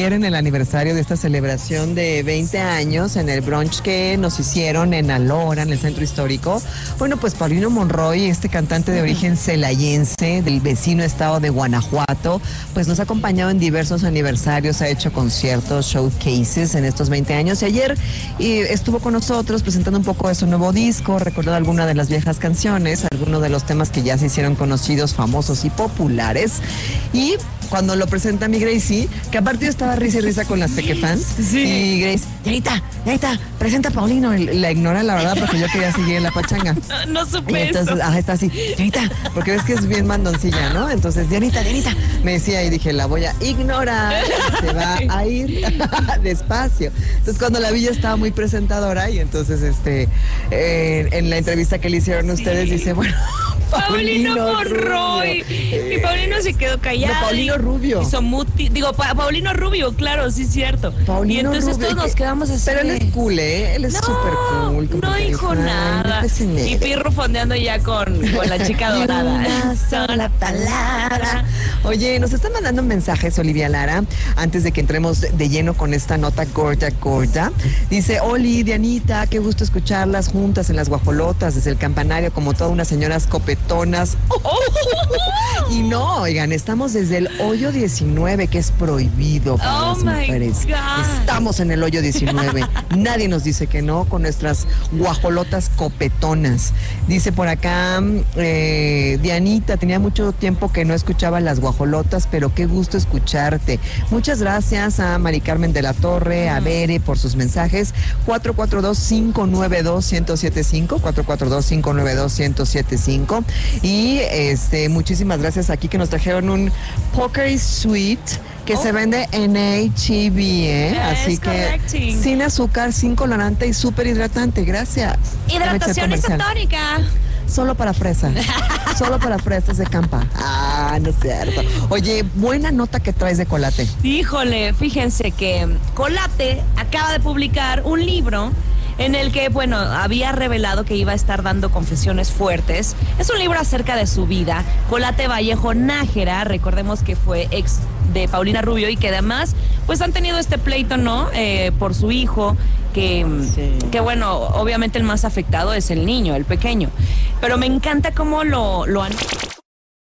ayer en el aniversario de esta celebración de 20 años en el brunch que nos hicieron en Alora, en el centro histórico. Bueno, pues Paulino Monroy, este cantante de origen celayense del vecino estado de Guanajuato, pues nos ha acompañado en diversos aniversarios, ha hecho conciertos, showcases en estos 20 años y ayer y estuvo con nosotros presentando un poco de su nuevo disco, recordando algunas de las viejas canciones, algunos de los temas que ya se hicieron conocidos, famosos y populares. Y cuando lo presenta mi Gracie, que aparte yo estaba risa y risa con las fans. Sí. Y Grace, Yanita, Yanita, presenta a Paulino. Y la ignora, la verdad, porque yo quería seguir en la pachanga. No Y supe entonces, eso. ajá, está así, Dianita, porque ves que es bien mandoncilla, ¿no? Entonces, Dianita, Dianita, me decía y dije, la voy a ignorar, se va a ir despacio. Entonces, cuando la vi ya estaba muy presentadora y entonces, este, eh, en la entrevista que le hicieron ustedes, dice, bueno, Paulino Monroy. Y Paulino se quedó callado. No, Paulino Rubio. Hizo muti. Digo, Pa- Paulino Rubio, claro, sí, cierto. Paulino y entonces Rubio, todos nos que- quedamos así. Pero él es cool, ¿eh? Él es No, súper cool. no dijo nada. Y. Pirro fondeando ya con, con la chica dorada. una sola palabra. Oye, nos están mandando mensajes, Olivia Lara, antes de que entremos de lleno con esta nota gorda, gorda. Dice, Oli, Dianita, qué gusto escucharlas juntas en las guajolotas, desde el campanario, como todas unas señoras Y no, oigan, estamos desde el hoyo 19, que es prohibido para Oh las mujeres. Estamos en el hoyo 19. Nadie nos dice que no con nuestras guajolotas copetonas. Dice por acá, eh, Dianita, tenía mucho tiempo que no escuchaba las guajolotas, pero qué gusto escucharte. Muchas gracias a Mari Carmen de la Torre, a Bere por sus mensajes. 442-592-1075, 442-592-1075. Y este, muchísimas gracias aquí que nos trajeron un Poker Suite que se vende en HEB, ¿eh? Así que correcting. sin azúcar, sin colorante y súper hidratante. Gracias. Hidratación isotónica. Solo para fresa. Solo para fresas de campa. Ah, no es cierto. Oye, buena nota que traes de colate. Híjole, fíjense que Colate acaba de publicar un libro en el que, bueno, había revelado que iba a estar dando confesiones fuertes. Es un libro acerca de su vida. Colate Vallejo Nájera, recordemos que fue ex de Paulina Rubio y que además, pues han tenido este pleito, ¿no? Eh, por su hijo, que, Sí. que bueno, obviamente el más afectado es el niño, el pequeño. Pero me encanta cómo lo, lo han...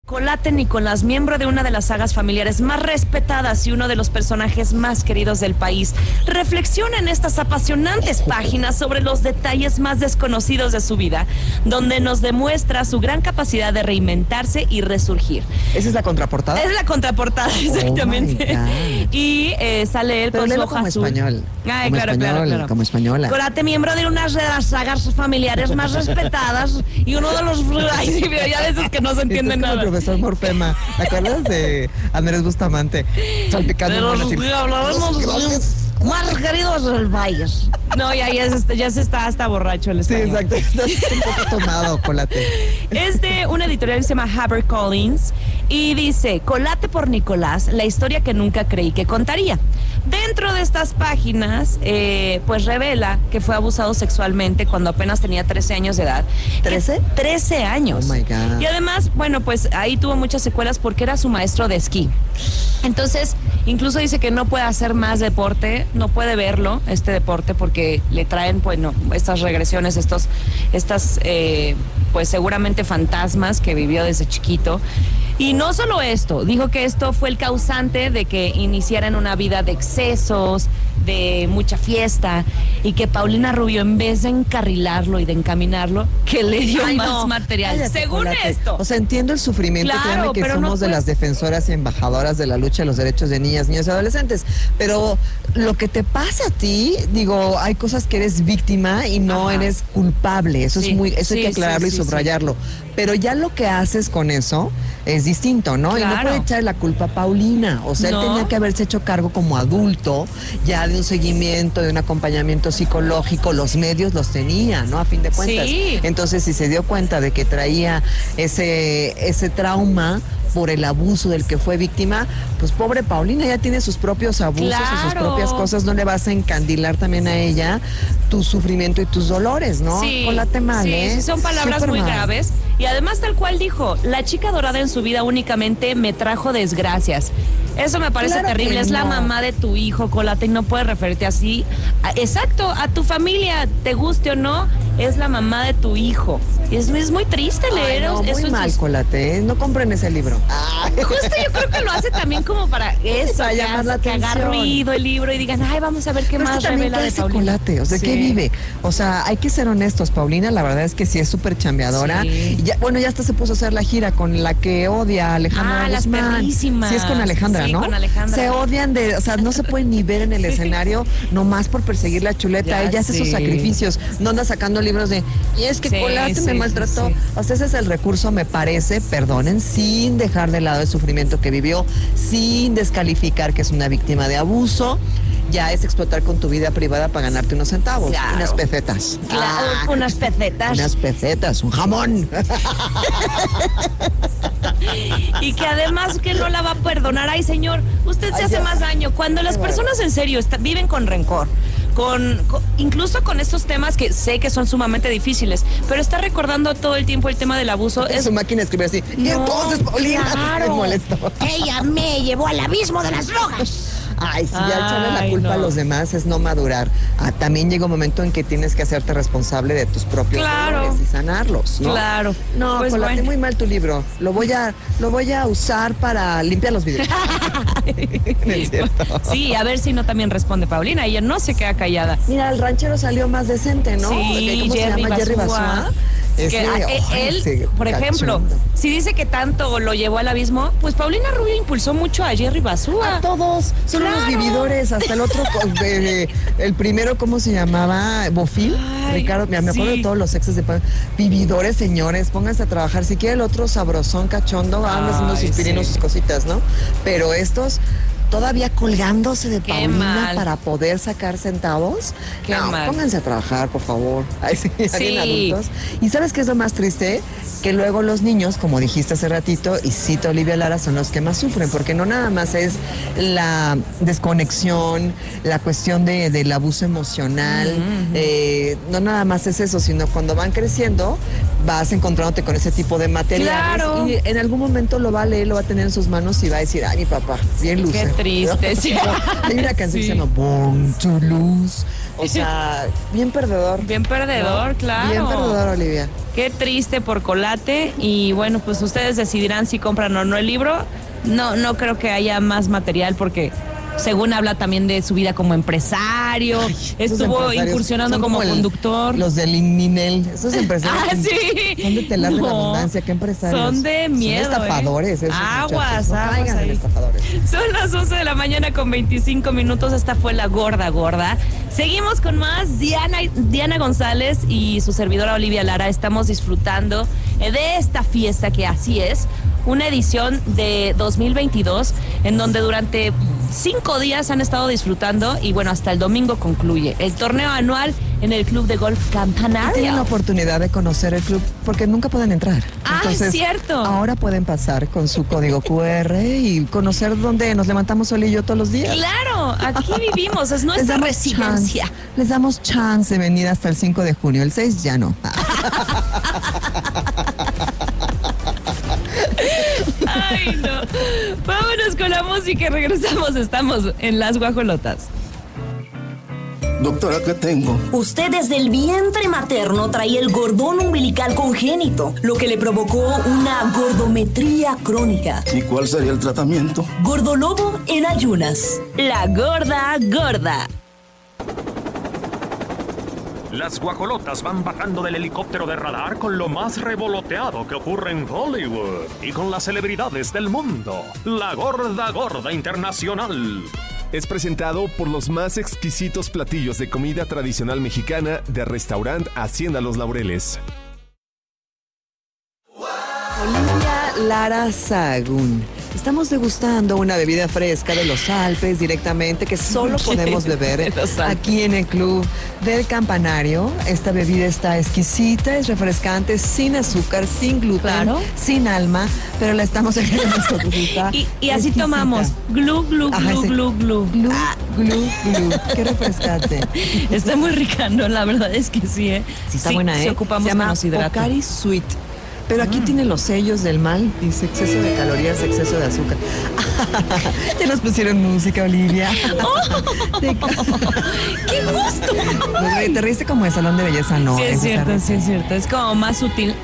Colate Nicolás, miembro de una de las sagas familiares más respetadas y uno de los personajes más queridos del país, reflexiona en estas apasionantes páginas sobre los detalles más desconocidos de su vida, donde nos demuestra su gran capacidad de reinventarse y resurgir. ¿Esa es la contraportada? Es la contraportada, exactamente. Oh God. y eh, sale él Pero con su hoja como azul. español. Ay, como claro, español, claro, claro. como española. Colate, miembro de una de las sagas familiares más respetadas y uno de los... Ay, sí, ya veces que no se entiende nada. Profesor Morfema. ¿Te acuerdas de Andrés Bustamante? Salpicando un los Gracias. más queridos del. No, ya, ya, se, ya se está hasta borracho el Sí, español. exacto. Estás un poco tomado, colate. Es de una editorial que se llama HarperCollins y dice, Colate por Nicolás, la historia que nunca creí que contaría. Dentro de estas páginas, eh, pues revela que fue abusado sexualmente cuando apenas tenía 13 años de edad. ¿13? 13 años. Oh, my God. Y además, bueno, pues ahí tuvo muchas secuelas porque era su maestro de esquí. Entonces, incluso dice que no puede hacer más deporte, no puede verlo, este deporte, porque le traen, bueno, estas regresiones, estos, estas, eh, pues seguramente fantasmas que vivió desde chiquito. Y no solo esto, dijo que esto fue el causante de que iniciaran una vida de excesos, de mucha fiesta, y que Paulina Rubio, en vez de encarrilarlo y de encaminarlo, que le dio Ay, más no. material. Cállate, Según esto. O sea, entiendo el sufrimiento, Claro, créanme que no somos de las defensoras y embajadoras de la lucha de los derechos de niñas, niños y adolescentes. Pero lo que te pasa a ti, digo, hay cosas que eres víctima y no Ajá. eres culpable. Eso Sí, es muy, eso hay que aclararlo sí, y subrayarlo. Pero ya lo que haces con eso es distinto, ¿no? Y no puede echar la culpa a Paulina. O sea, No. él tenía que haberse hecho cargo como adulto, ya de un seguimiento, de un acompañamiento psicológico. Los medios los tenía, ¿no? A fin de cuentas. Sí. Entonces, si se dio cuenta de que traía ese, ese trauma por el abuso del que fue víctima, pues pobre Paulina ya tiene sus propios abusos y sus propias cosas, no le vas a encandilar también a ella tu sufrimiento y tus dolores, ¿no? Sí, Colate mal, sí, ¿eh? sí, son palabras Súper muy mal. graves. Y además, tal cual dijo, la chica dorada en su vida únicamente me trajo desgracias. Eso me parece Claro terrible. Es la mamá de tu hijo, Colate, y no puedes referirte así. Exacto, a tu familia, te guste o no, es la mamá de tu hijo. Y es, es muy triste Ay, leer no, eso muy mal, Colate, ¿eh? no compren ese libro. Ay. Justo yo creo que lo hace también como para eso, Para que, llamar la haga- que haga atención. ruido el libro y digan, ay, vamos a ver qué Pero es más que también revela ¿qué de Paulina. Colate? O sea, ¿de qué Sí. vive? O sea, hay que ser honestos. Paulina, la verdad es que sí es súper chambeadora. Sí. Y ya, bueno, ya hasta se puso a hacer la gira con la que odia a Alejandra Ah, las Guzmán. perrísimas. Sí, es con Alejandra, Sí, ¿no? con Alejandra. Se odian de, o sea, no se pueden ni ver en el escenario nomás por perseguir la chuleta. Ya Ella hace sus sacrificios. No anda sacando libros de, y es que Sí, Colate sí, me maltrató. sí. O sea, ese es el recurso, me parece, perdonen, sin dejar de lado el sufrimiento que vivió, sin descalificar que es una víctima de abuso. Ya es explotar con tu vida privada para ganarte unos centavos, Claro. unas pesetas. Claro, Ah, unas pesetas. unas pesetas, un jamón. Y que además que no la va a perdonar. Ay, señor, usted se Ay, hace ya. más daño. Cuando las personas en serio viven con rencor, con, con- incluso con estos temas que sé que son sumamente difíciles, pero está recordando todo el tiempo el tema del abuso. Es su máquina de escribir así. y No, entonces, Paulina, claro. me molestó. Ella me llevó al abismo de las drogas. Ay, si ya echarle la culpa a los demás es no madurar. Ah, también llega un momento en que tienes que hacerte responsable de tus propios Claro. y sanarlos, ¿no? Claro. No, Pues bueno. muy mal tu libro. Lo voy a, lo voy a usar para limpiar los videos. No es cierto. Sí, a ver si no también responde Paulina. Ella no se queda callada. Mira, el ranchero salió más decente, ¿no? Sí, ¿Cómo se Jerry llama? Jerry Basúa. Basúa. Que, ay, él, por ejemplo, si dice que tanto lo llevó al abismo, pues Paulina Rubio impulsó mucho a Jerry Basúa. A todos, son unos Claro. vividores, hasta el otro, el primero, ¿cómo se llamaba? Bofil, Ay, Ricardo, me me acuerdo sí. de todos los exes de vividores, señores, pónganse a trabajar, si quiere el otro sabrosón cachondo, anda haciendo sus pirinos, sí. sus cositas, ¿no? Pero estos todavía colgándose de Qué Paulina mal. para poder sacar centavos. Qué no, mal. pónganse a trabajar, por favor. Ay, sí, Sí. adultos. ¿Y sabes qué es lo más triste? Que luego los niños, como dijiste hace ratito, y cito Olivia Lara, son los que más sufren, porque no nada más es la desconexión, la cuestión de- del abuso emocional, eh, no nada más es eso, sino cuando van creciendo, vas encontrándote con ese tipo de materiales Claro. y en algún momento lo va a leer, lo va a tener en sus manos y va a decir, ay, mi papá, bien luce. Triste, sí. Hay una canción Sí. que se llama Born to Lose. O sea, bien perdedor. Bien perdedor, ¿no? claro. Bien perdedor, Olivia. Qué triste por Colate. Y bueno, pues ustedes decidirán si compran o no el libro. No, no creo que haya más material porque según habla también de su vida como empresario, estuvo incursionando como, el- conductor. Los del Ninel, esos empresarios. Ah, sí. Son de telar de la No, abundancia, qué empresarios. Son de miedo. Son estafadores, ¿eh? esos Aguas. No aguas ahí. estafadores. Son las 11 de la mañana con 25 minutos. Esta fue la gorda gorda. Seguimos con más. Diana, Diana González y su servidora Olivia Lara estamos disfrutando eh, de esta fiesta que así es. Una edición de 2022 en donde durante cinco días han estado disfrutando y bueno, hasta el domingo concluye el torneo anual en el Club de Golf Tienen la Campanario. oportunidad de conocer el club porque nunca pueden entrar. Ah, es cierto. Ahora pueden pasar con su código QR y conocer dónde nos levantamos Sol y yo todos los días. Claro, aquí vivimos, es nuestra residencia. chance, les damos chance de venir hasta el 5 de junio. El 6 ya no. Ay, no. Vámonos con la música y regresamos. Estamos en Las Guajolotas. Doctora, ¿qué tengo? Usted desde el vientre materno traía el gordón umbilical congénito, lo que le provocó una gordometría crónica. ¿Y cuál sería el tratamiento? Gordolobo en ayunas. La gorda gorda. Las guajolotas van bajando del helicóptero de radar con lo más revoloteado que ocurre en Hollywood y con las celebridades del mundo. La gorda gorda internacional. Es presentado por los más exquisitos platillos de comida tradicional mexicana de restaurant Hacienda Los Laureles. Olivia Lara Sagún. Estamos degustando una bebida fresca de los Alpes directamente que solo podemos beber aquí en el Club del Campanario. Esta bebida está exquisita, es refrescante, sin azúcar, sin gluten, Claro. sin alma, pero la estamos cosita. Y, y así exquisita. tomamos. Glu, glu, Ajá, glu, ese- glu, glu. Glu, Ah, glu, glu. Qué refrescante. está muy rica, ¿no? La verdad es que sí, ¿eh? Sí, está buena, ¿eh? Sí ocupamos Se llama. Pocari Sweet. Pero aquí tiene los sellos del mal, dice exceso de calorías, exceso de azúcar. ya nos pusieron música, Olivia. ¡Qué gusto! Pues, te reíste como de salón de belleza, no. sí, es esa cierto, sí, es cierto. Es como más sutil.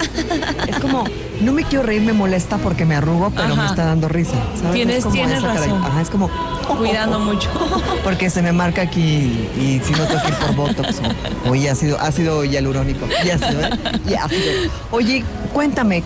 Es como, no me quiero reír, me molesta porque me arrugo, pero me está dando risa. ¿sabes? Tienes- Es como tienes razón. Ajá, es como. Cuidando mucho. Porque se me marca aquí y si no tengo que ir por Botox o, o y ácido, ácido hialurónico. Y ácido, ¿eh? Y ácido. Oye, cuéntame,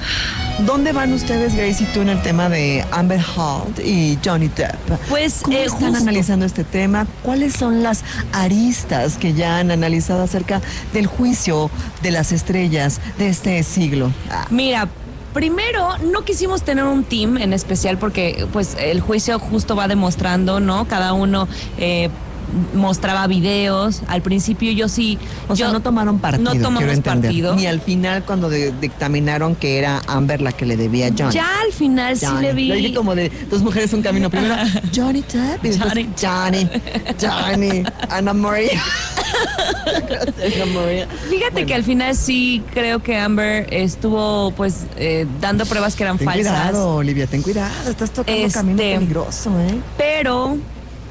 ¿dónde van ustedes, Grace y tú, en el tema de Amber Heard y Johnny Depp? Pues, ¿Cómo eh, están justo. analizando este tema? ¿Cuáles son las aristas que ya han analizado acerca del juicio de las estrellas de este siglo? Ah, Mira, primero no quisimos tener un team en especial porque pues el juicio justo va demostrando, ¿no? Cada uno eh, mostraba videos. Al principio yo sí. O sea, yo- no tomaron partido. No tomamos partido. Ni al final cuando de- dictaminaron que era Amber la que le debía a Johnny. Ya al final sí le vi. Dije como de dos mujeres un camino. Primero Johnny Depp y después Johnny. Johnny, Johnny, Ana María. Fíjate Bueno. que al final sí creo que Amber estuvo pues eh, dando pruebas que eran Ten falsas. cuidado, Olivia, ten cuidado. Estás tocando Este- camino peligroso, ¿eh? Pero,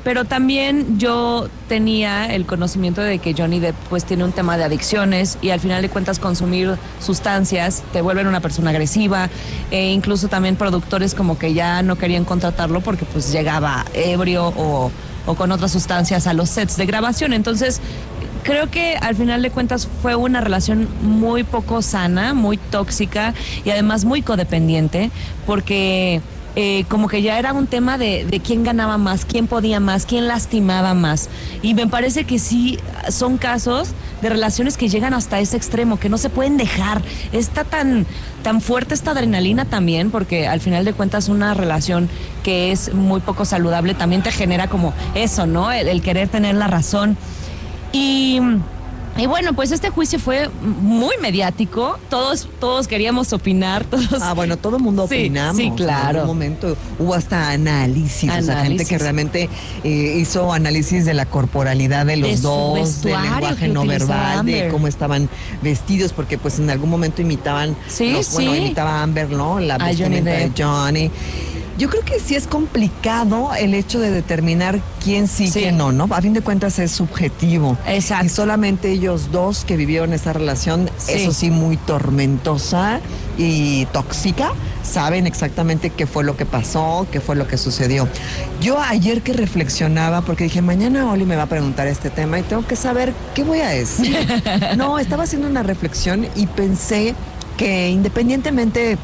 pero también yo tenía el conocimiento de que Johnny Depp pues tiene un tema de adicciones y al final de cuentas consumir sustancias te vuelven una persona agresiva e incluso también productores como que ya no querían contratarlo porque pues llegaba ebrio o, o con otras sustancias a los sets de grabación. Entonces, creo que al final de cuentas fue una relación muy poco sana, muy tóxica y además muy codependiente porque eh, como que ya era un tema de, de quién ganaba más, quién podía más, quién lastimaba más. Y me parece que sí son casos de relaciones que llegan hasta ese extremo, que no se pueden dejar. Está tan, tan fuerte esta adrenalina también, porque al final de cuentas una relación que es muy poco saludable también te genera como eso, ¿no? El, el querer tener la razón. Y, y bueno, pues este juicio fue muy mediático. Todos, todos queríamos opinar, todos. Ah, bueno, todo el mundo Sí, opinamos. sí, En claro. algún momento hubo hasta análisis, o sea, gente Análisis. que realmente eh, hizo análisis de la corporalidad de los De dos, del lenguaje no verbal, de cómo estaban vestidos, porque pues en algún momento imitaban, Sí, los- bueno, sí. imitaba a Amber, ¿no? La Johnny vestimenta de. Johnny. Yo creo que sí es complicado el hecho de determinar quién sí, Sí. quién no, ¿no? A fin de cuentas es subjetivo. Exacto. Y solamente ellos dos que vivieron esa relación, Sí. eso sí, muy tormentosa y tóxica, saben exactamente qué fue lo que pasó, qué fue lo que sucedió. Yo ayer que reflexionaba, porque dije, mañana Oli me va a preguntar este tema y tengo que saber qué voy a decir. no, estaba haciendo una reflexión y pensé que independientemente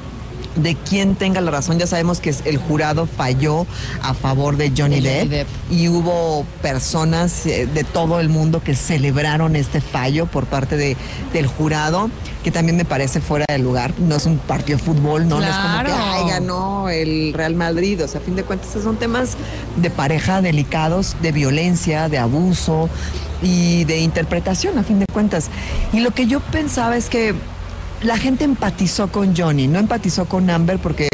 de quién tenga la razón, ya sabemos que el jurado falló a favor de Johnny, De Johnny Depp, Depp. y hubo personas eh, de todo el mundo que celebraron este fallo por parte de, del jurado, que también me parece fuera de lugar. No es un partido de fútbol, no, no es como que ay, ganó el Real Madrid. O sea, a fin de cuentas, son temas de pareja delicados, de violencia, de abuso y de interpretación, a fin de cuentas. Y lo que yo pensaba es que la gente empatizó con Johnny, no empatizó con Amber porque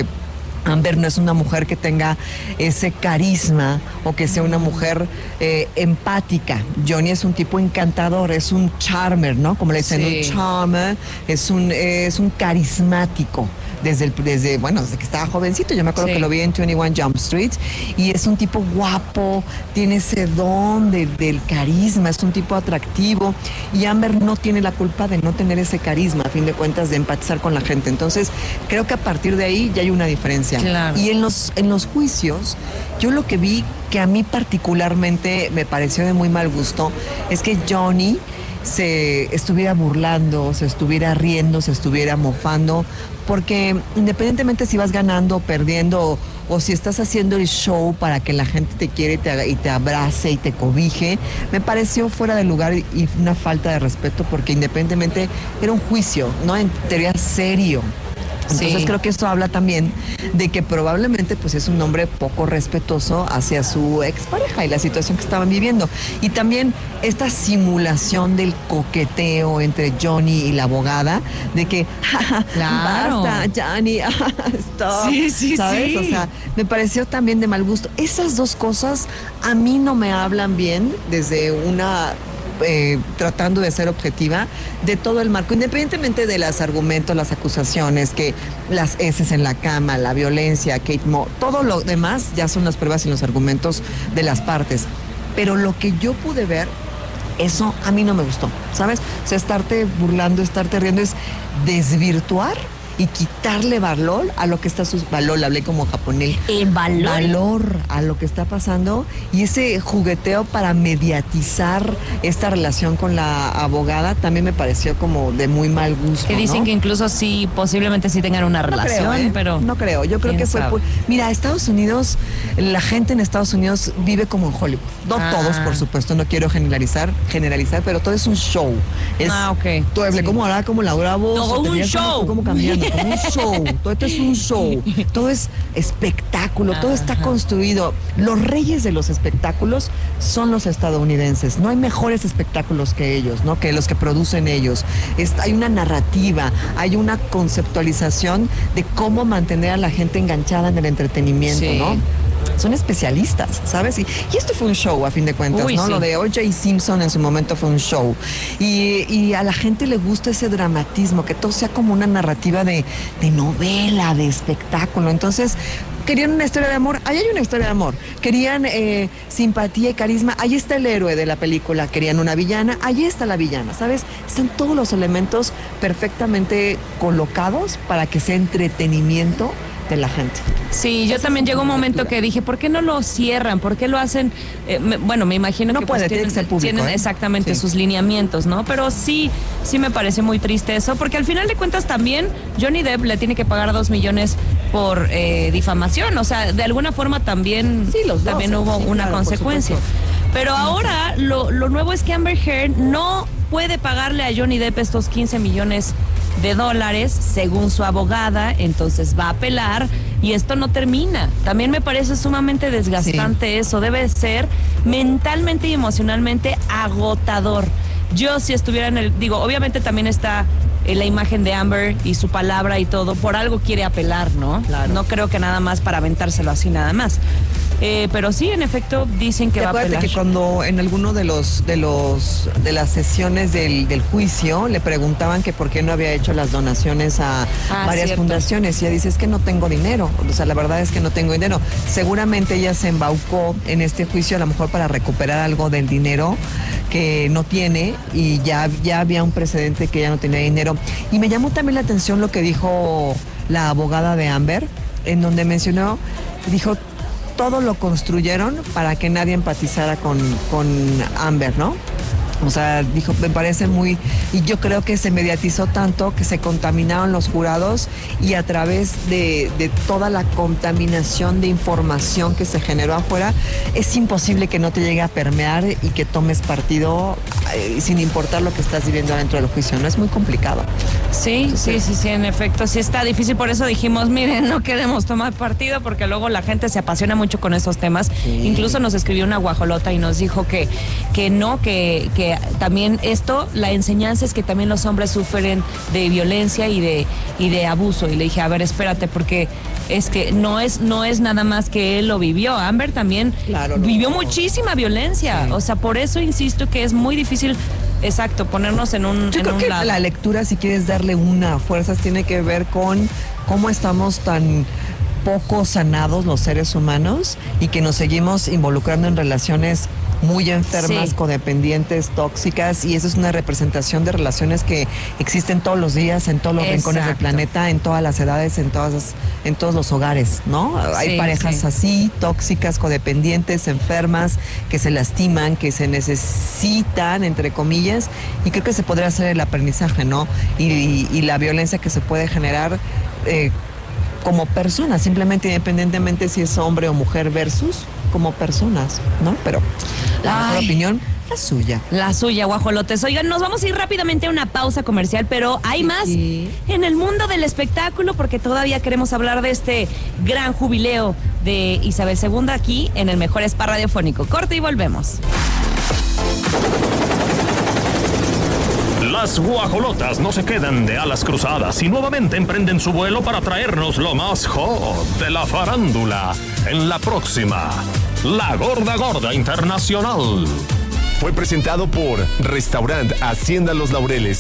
Amber no es una mujer que tenga ese carisma o que sea una mujer eh, empática. Johnny es un tipo encantador, es un charmer, ¿no? Como le dicen, Sí. un charmer, es un, es un carismático. Desde, el, desde, bueno, desde que estaba jovencito, yo me acuerdo Sí. que lo vi en 21 Jump Street y es un tipo guapo, tiene ese don de- del carisma, es un tipo atractivo y Amber no tiene la culpa de no tener ese carisma, a fin de cuentas, de empatizar con la gente. Entonces, creo que a partir de ahí ya hay una diferencia. Claro. Y en los, en los juicios, yo lo que vi que a mí particularmente me pareció de muy mal gusto es que Johnny se estuviera burlando, se estuviera riendo, se estuviera mofando, porque independientemente si vas ganando o perdiendo o, si estás haciendo el show para que la gente te quiere y te, y te abrace y te cobije, me pareció fuera de lugar y una falta de respeto porque independientemente era un juicio, ¿no? En teoría serio. Entonces Sí. creo que eso habla también de que probablemente pues es un hombre poco respetuoso hacia su expareja y la situación que estaban viviendo. Y también esta simulación del coqueteo entre Johnny y la abogada, de que, "Ja, ja, Claro. basta, Johnny, stop. Sí, sí, ¿Sabes? sí. O sea, me pareció también de mal gusto. Esas dos cosas a mí no me hablan bien desde una eh, tratando de ser objetiva de todo el marco, independientemente de los argumentos, las acusaciones, que las heces en la cama, la violencia, Kate Moore, todo lo demás ya son las pruebas y los argumentos de las partes. Pero lo que yo pude ver eso a mí no me gustó, ¿sabes? O sea, estarte burlando, estarte riendo es desvirtuar y quitarle valor a lo que está sus valor, hablé como japonés. El valor. Valor a lo que está pasando y ese jugueteo para mediatizar esta relación con la abogada también me pareció como de muy mal gusto. Que dicen ¿no? que incluso sí, posiblemente sí tengan una No relación, creo, ¿eh? pero. No creo, yo creo que fue... por- Mira, Estados Unidos, la gente en Estados Unidos vive como en Hollywood. No Ah. todos, por supuesto, no quiero generalizar, generalizar, pero todo es un show. Es, Ah, ok. Hablé Sí. como ahora, como Laura Voz. Todo un como- show. Como cambiando, como un show. Todo esto es un show. Todo es espectáculo, todo está construido. Los reyes de los espectáculos son los estadounidenses. No hay mejores espectáculos que ellos, ¿no? Que los que producen ellos. Es- hay una narrativa, hay una conceptualización de cómo mantener a la gente enganchada en el entretenimiento, Sí. ¿no? Son especialistas, ¿sabes? Y, y esto fue un show, a fin de cuentas, Uy, ¿no? sí. Lo de O.J. Simpson en su momento fue un show. Y, y a la gente le gusta ese dramatismo, que todo sea como una narrativa de, de novela, de espectáculo. Entonces, querían una historia de amor, ahí hay una historia de amor. Querían eh, simpatía y carisma, ahí está el héroe de la película. Querían una villana, ahí está la villana, ¿sabes? Están todos los elementos perfectamente colocados para que sea entretenimiento de la gente. Sí, yo también llegó un momento que dije, ¿por qué no lo cierran? ¿Por qué lo hacen? Eh, me- bueno, me imagino No que pues, puede, tiene tienen, ser público, tienen ¿eh? exactamente Sí. sus lineamientos, ¿no? Pero sí, sí me parece muy triste eso, porque al final de cuentas también Johnny Depp le tiene que pagar dos millones por eh, difamación, o sea, de alguna forma también, Sí, los dos, también hubo Sí, una claro, consecuencia. Pero ahora lo, lo nuevo es que Amber Heard no puede pagarle a Johnny Depp estos 15 millones de dólares según su abogada, entonces va a apelar y esto no termina. También me parece sumamente desgastante eso, debe ser mentalmente y emocionalmente agotador. Yo si estuviera en el, digo, obviamente también está eh, la imagen de Amber y su palabra y todo, por algo quiere apelar, ¿no? Claro. No creo que nada más para aventárselo así nada más. Eh, pero sí, en efecto, dicen que ¿Te va a apelar. que cuando en alguno de los de los de las sesiones del, del juicio le preguntaban que por qué no había hecho las donaciones a Ah, varias cierto. fundaciones y ella dice es que no tengo dinero, o sea la verdad es que no tengo dinero. Seguramente ella se embaucó en este juicio a lo mejor para recuperar algo del dinero que no tiene y ya ya había un precedente que ella no tenía dinero y me llamó también la atención lo que dijo la abogada de Amber en donde mencionó dijo todo lo construyeron para que nadie empatizara con, con Amber, ¿no? O sea, dijo, me parece muy, y yo creo que se mediatizó tanto que se contaminaron los jurados y a través de, de toda la contaminación de información que se generó afuera, es imposible que no te llegue a permear y que tomes partido eh, sin importar lo que estás viviendo dentro del juicio, ¿no? Es muy complicado. Sí, sí, sí, sí, en efecto, sí está difícil. Por eso dijimos, miren, no queremos tomar partido porque luego la gente se apasiona mucho con esos temas. Incluso nos escribió una guajolota y nos dijo que, que no, que, que también esto, la enseñanza es que también los hombres sufren de violencia y de, y de abuso. Y le dije, a ver, espérate, porque es que no es, no es nada más que él lo vivió. Amber también Claro, vivió muchísima violencia. Sí. O sea, por eso insisto que es muy difícil, exacto, ponernos en un, Yo en creo un que lado. la lectura, si quieres darle una fuerza, tiene que ver con cómo estamos tan poco sanados los seres humanos y que nos seguimos involucrando en relaciones muy enfermas, Sí. codependientes, tóxicas, y eso es una representación de relaciones que existen todos los días, en todos los rincones del planeta, en todas las edades, en todas en todos los hogares, ¿no? Hay parejas sí. así, tóxicas, codependientes, enfermas, que se lastiman, que se necesitan, entre comillas, y creo que se podría hacer el aprendizaje, ¿no? Y, y- y la violencia que se puede generar eh, como personas, simplemente independientemente si es hombre o mujer versus como personas, ¿no? Pero la mejor opinión, la suya. La suya, guajolotes. Oigan, nos vamos a ir rápidamente a una pausa comercial, pero hay más Sí. en el mundo del espectáculo porque todavía queremos hablar de este gran jubileo de Isabel II aquí en el mejor spa radiofónico. Corte y volvemos. Las guajolotas no se quedan de alas cruzadas y nuevamente emprenden su vuelo para traernos lo más hot de la farándula en la próxima La Gorda Gorda Internacional. Fue presentado por Restaurant Hacienda Los Laureles